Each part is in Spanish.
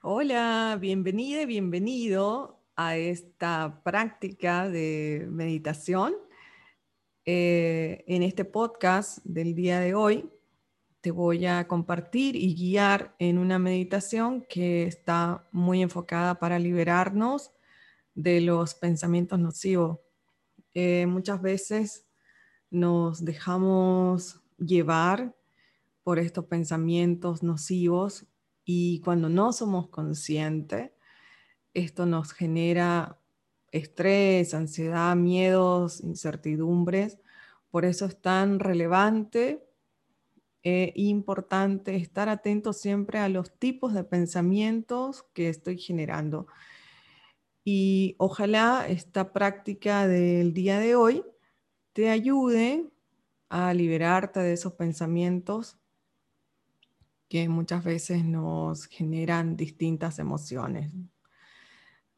Hola, bienvenida y bienvenido a esta práctica de meditación. Eh, en este podcast del día de hoy te voy a compartir y guiar en una meditación que está muy enfocada para liberarnos de los pensamientos nocivos. Eh, muchas veces nos dejamos llevar por estos pensamientos nocivos y cuando no somos conscientes, esto nos genera estrés, ansiedad, miedos, incertidumbres. Por eso es tan relevante e importante estar atento siempre a los tipos de pensamientos que estoy generando. Y ojalá esta práctica del día de hoy te ayude a liberarte de esos pensamientos que muchas veces nos generan distintas emociones.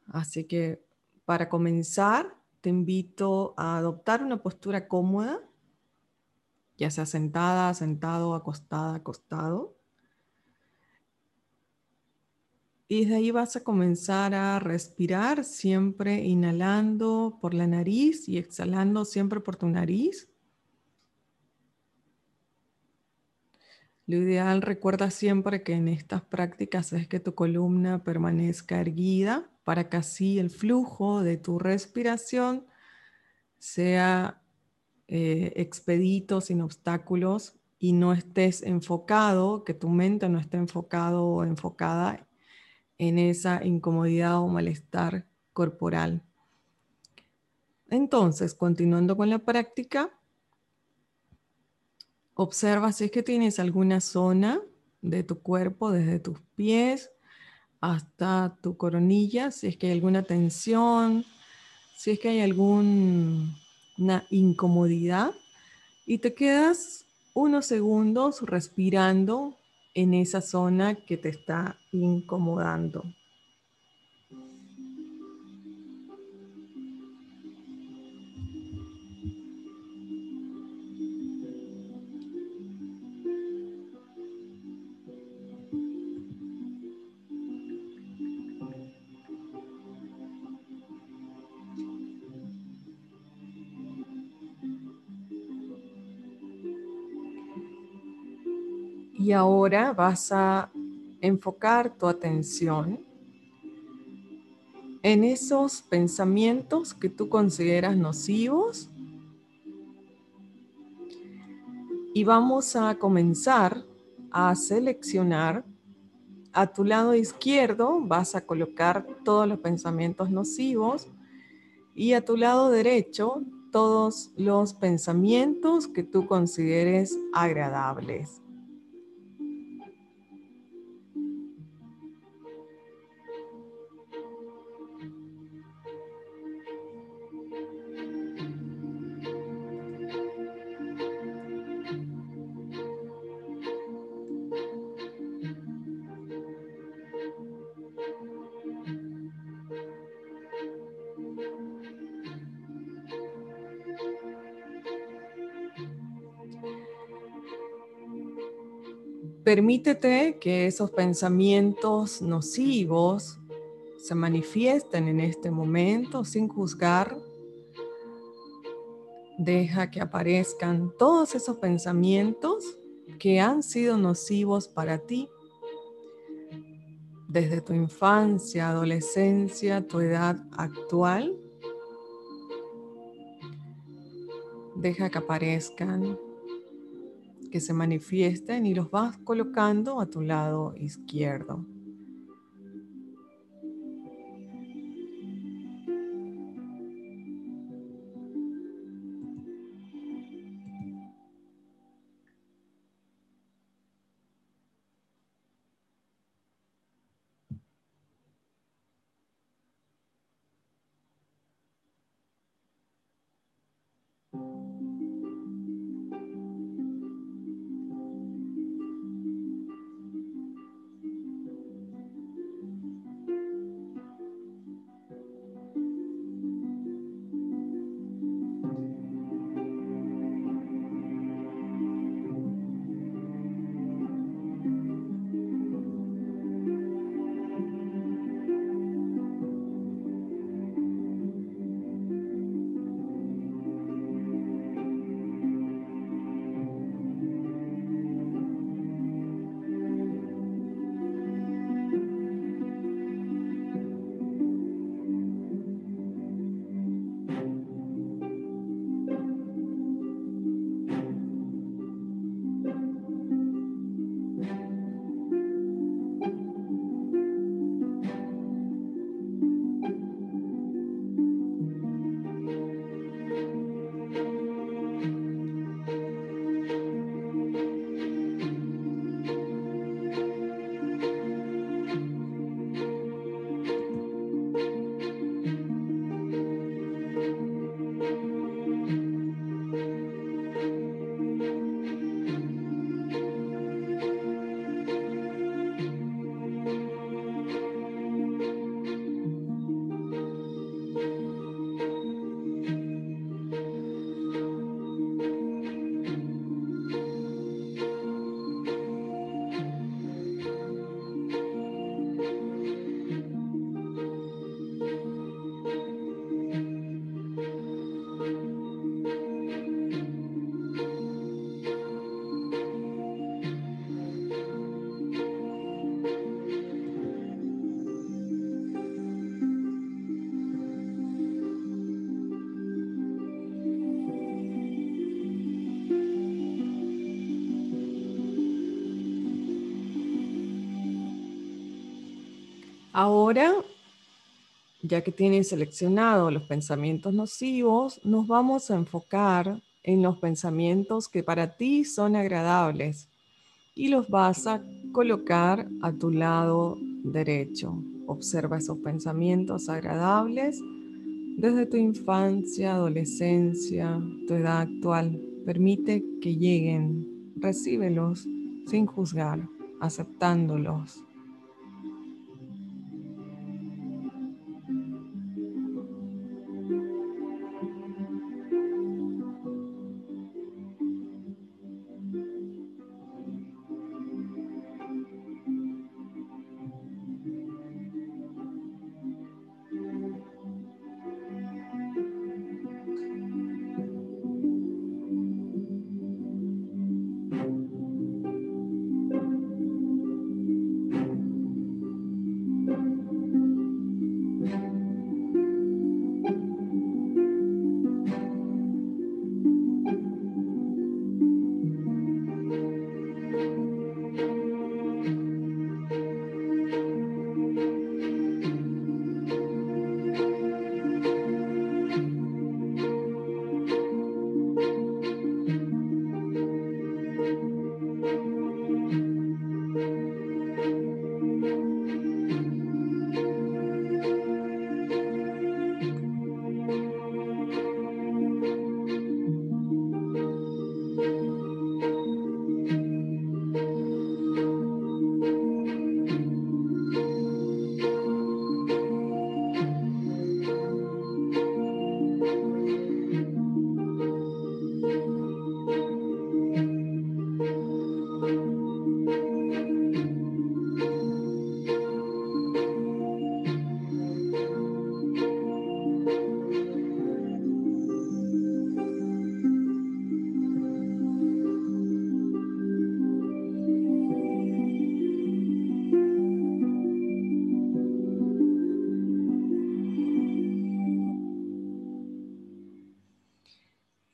Así que para comenzar, te invito a adoptar una postura cómoda, ya sea sentada, sentado, acostada, acostado. Y desde ahí vas a comenzar a respirar, siempre inhalando por la nariz y exhalando siempre por tu nariz. Lo ideal, recuerda siempre que en estas prácticas es que tu columna permanezca erguida para que así el flujo de tu respiración sea eh, expedito, sin obstáculos y no estés enfocado, que tu mente no esté enfocado o enfocada en esa incomodidad o malestar corporal. Entonces, continuando con la práctica, Observa si es que tienes alguna zona de tu cuerpo, desde tus pies hasta tu coronilla, si es que hay alguna tensión, si es que hay alguna incomodidad y te quedas unos segundos respirando en esa zona que te está incomodando. Y ahora vas a enfocar tu atención en esos pensamientos que tú consideras nocivos. Y vamos a comenzar a seleccionar a tu lado izquierdo, vas a colocar todos los pensamientos nocivos y a tu lado derecho todos los pensamientos que tú consideres agradables. Permítete que esos pensamientos nocivos se manifiesten en este momento sin juzgar. Deja que aparezcan todos esos pensamientos que han sido nocivos para ti desde tu infancia, adolescencia, tu edad actual. Deja que aparezcan que se manifiesten y los vas colocando a tu lado izquierdo. Ahora, ya que tienes seleccionado los pensamientos nocivos, nos vamos a enfocar en los pensamientos que para ti son agradables y los vas a colocar a tu lado derecho. Observa esos pensamientos agradables desde tu infancia, adolescencia, tu edad actual. Permite que lleguen, recíbelos sin juzgar, aceptándolos.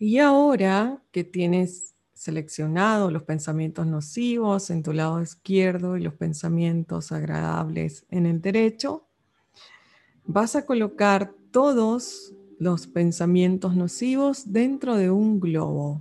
Y ahora que tienes seleccionado los pensamientos nocivos en tu lado izquierdo y los pensamientos agradables en el derecho, vas a colocar todos los pensamientos nocivos dentro de un globo.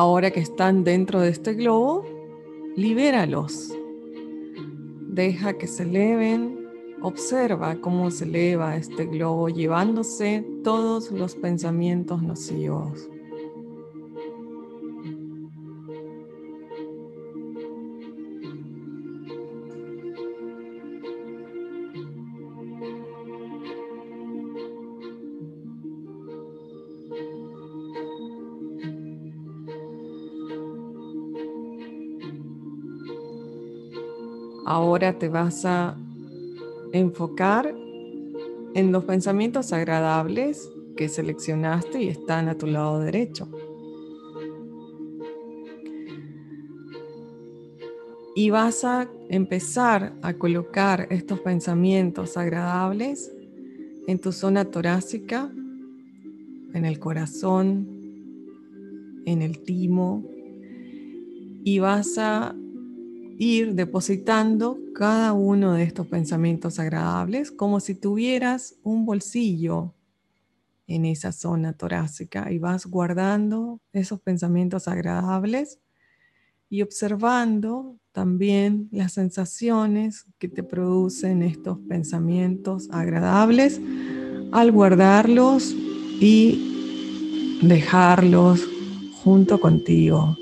Ahora que están dentro de este globo, libéralos. Deja que se eleven. Observa cómo se eleva este globo llevándose todos los pensamientos nocivos. Ahora te vas a enfocar en los pensamientos agradables que seleccionaste y están a tu lado derecho. Y vas a empezar a colocar estos pensamientos agradables en tu zona torácica, en el corazón, en el timo, y vas a ir depositando cada uno de estos pensamientos agradables como si tuvieras un bolsillo en esa zona torácica y vas guardando esos pensamientos agradables y observando también las sensaciones que te producen estos pensamientos agradables al guardarlos y dejarlos junto contigo.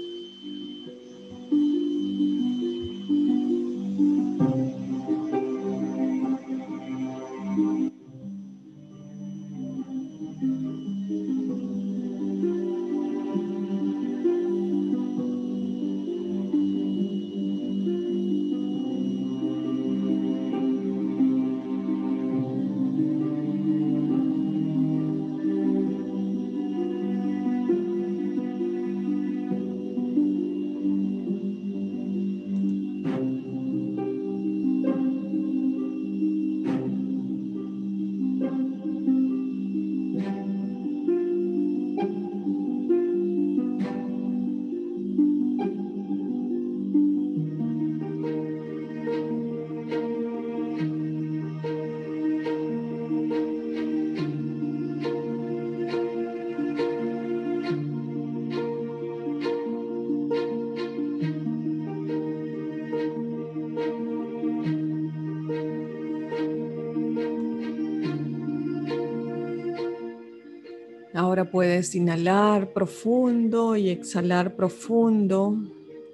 Ahora puedes inhalar profundo y exhalar profundo.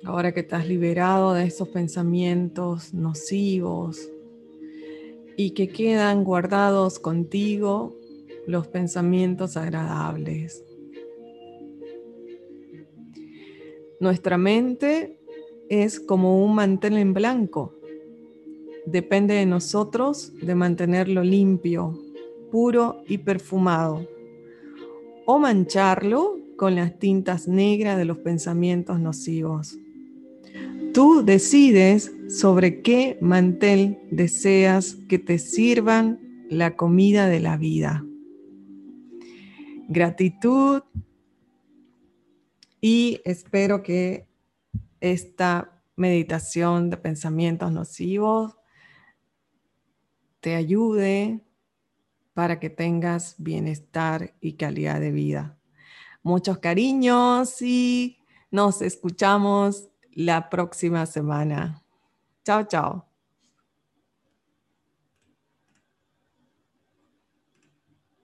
Ahora que estás liberado de esos pensamientos nocivos y que quedan guardados contigo los pensamientos agradables. Nuestra mente es como un mantel en blanco. Depende de nosotros de mantenerlo limpio, puro y perfumado o mancharlo con las tintas negras de los pensamientos nocivos. Tú decides sobre qué mantel deseas que te sirvan la comida de la vida. Gratitud y espero que esta meditación de pensamientos nocivos te ayude para que tengas bienestar y calidad de vida. Muchos cariños y nos escuchamos la próxima semana. Chao, chao.